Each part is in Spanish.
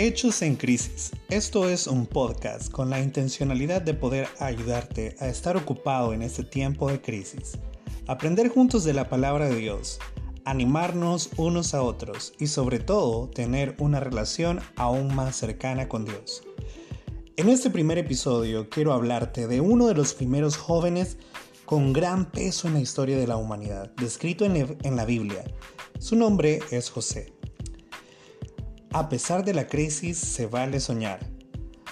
Hechos en Crisis. Esto es un podcast con la intencionalidad de poder ayudarte a estar ocupado en este tiempo de crisis, aprender juntos de la palabra de Dios, animarnos unos a otros y sobre todo tener una relación aún más cercana con Dios. En este primer episodio quiero hablarte de uno de los primeros jóvenes con gran peso en la historia de la humanidad, descrito en, la Biblia. Su nombre es José. A pesar de la crisis, se vale soñar.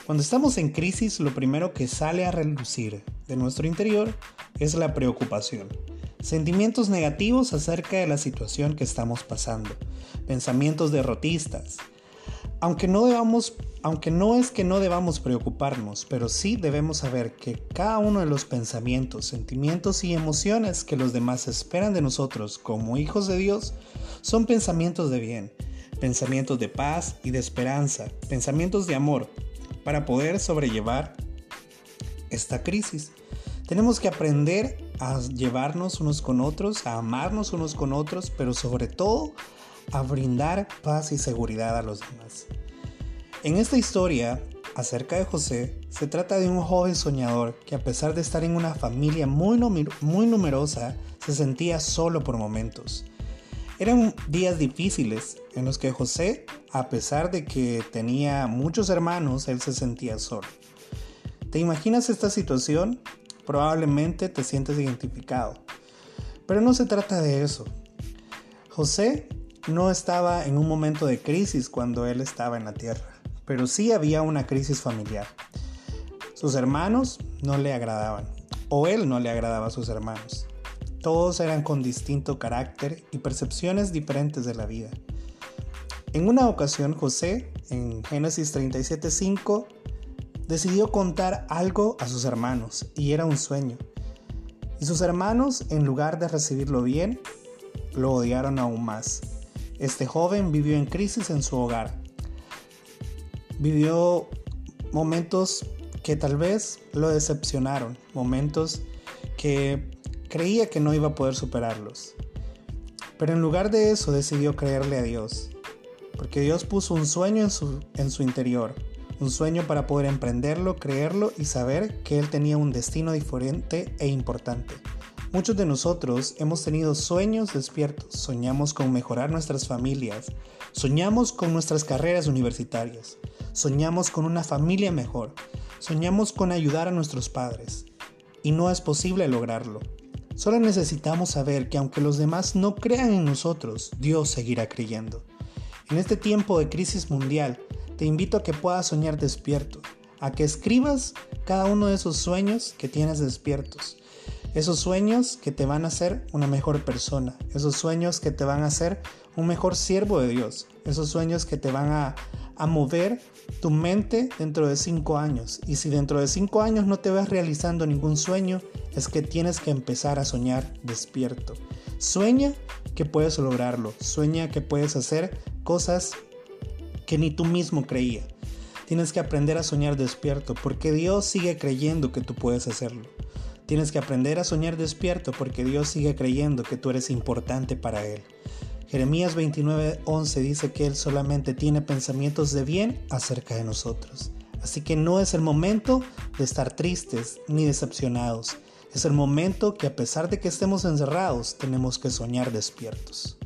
Cuando estamos en crisis, lo primero que sale a relucir de nuestro interior es la preocupación. Sentimientos negativos acerca de la situación que estamos pasando. Pensamientos derrotistas. Aunque no, debamos, aunque no es que no debamos preocuparnos, pero sí debemos saber que cada uno de los pensamientos, sentimientos y emociones que los demás esperan de nosotros como hijos de Dios son pensamientos de bien pensamientos de paz y de esperanza, pensamientos de amor, para poder sobrellevar esta crisis. Tenemos que aprender a llevarnos unos con otros, a amarnos unos con otros, pero sobre todo a brindar paz y seguridad a los demás. En esta historia acerca de José, se trata de un joven soñador que a pesar de estar en una familia muy, muy numerosa, se sentía solo por momentos. Eran días difíciles en los que José, a pesar de que tenía muchos hermanos, él se sentía solo. ¿Te imaginas esta situación? Probablemente te sientes identificado. Pero no se trata de eso. José no estaba en un momento de crisis cuando él estaba en la tierra, pero sí había una crisis familiar. Sus hermanos no le agradaban, o él no le agradaba a sus hermanos. Todos eran con distinto carácter y percepciones diferentes de la vida. En una ocasión José, en Génesis 37:5, decidió contar algo a sus hermanos y era un sueño. Y sus hermanos, en lugar de recibirlo bien, lo odiaron aún más. Este joven vivió en crisis en su hogar. Vivió momentos que tal vez lo decepcionaron, momentos que Creía que no iba a poder superarlos. Pero en lugar de eso decidió creerle a Dios, porque Dios puso un sueño en su, en su interior, un sueño para poder emprenderlo, creerlo y saber que Él tenía un destino diferente e importante. Muchos de nosotros hemos tenido sueños despiertos, soñamos con mejorar nuestras familias, soñamos con nuestras carreras universitarias, soñamos con una familia mejor, soñamos con ayudar a nuestros padres, y no es posible lograrlo. Solo necesitamos saber que aunque los demás no crean en nosotros, Dios seguirá creyendo. En este tiempo de crisis mundial, te invito a que puedas soñar despierto, a que escribas cada uno de esos sueños que tienes despiertos. Esos sueños que te van a hacer una mejor persona, esos sueños que te van a hacer un mejor siervo de Dios, esos sueños que te van a, a mover tu mente dentro de cinco años. Y si dentro de cinco años no te ves realizando ningún sueño, es que tienes que empezar a soñar despierto. Sueña que puedes lograrlo. Sueña que puedes hacer cosas que ni tú mismo creías. Tienes que aprender a soñar despierto porque Dios sigue creyendo que tú puedes hacerlo. Tienes que aprender a soñar despierto porque Dios sigue creyendo que tú eres importante para Él. Jeremías 29:11 dice que Él solamente tiene pensamientos de bien acerca de nosotros. Así que no es el momento de estar tristes ni decepcionados. Es el momento que a pesar de que estemos encerrados, tenemos que soñar despiertos.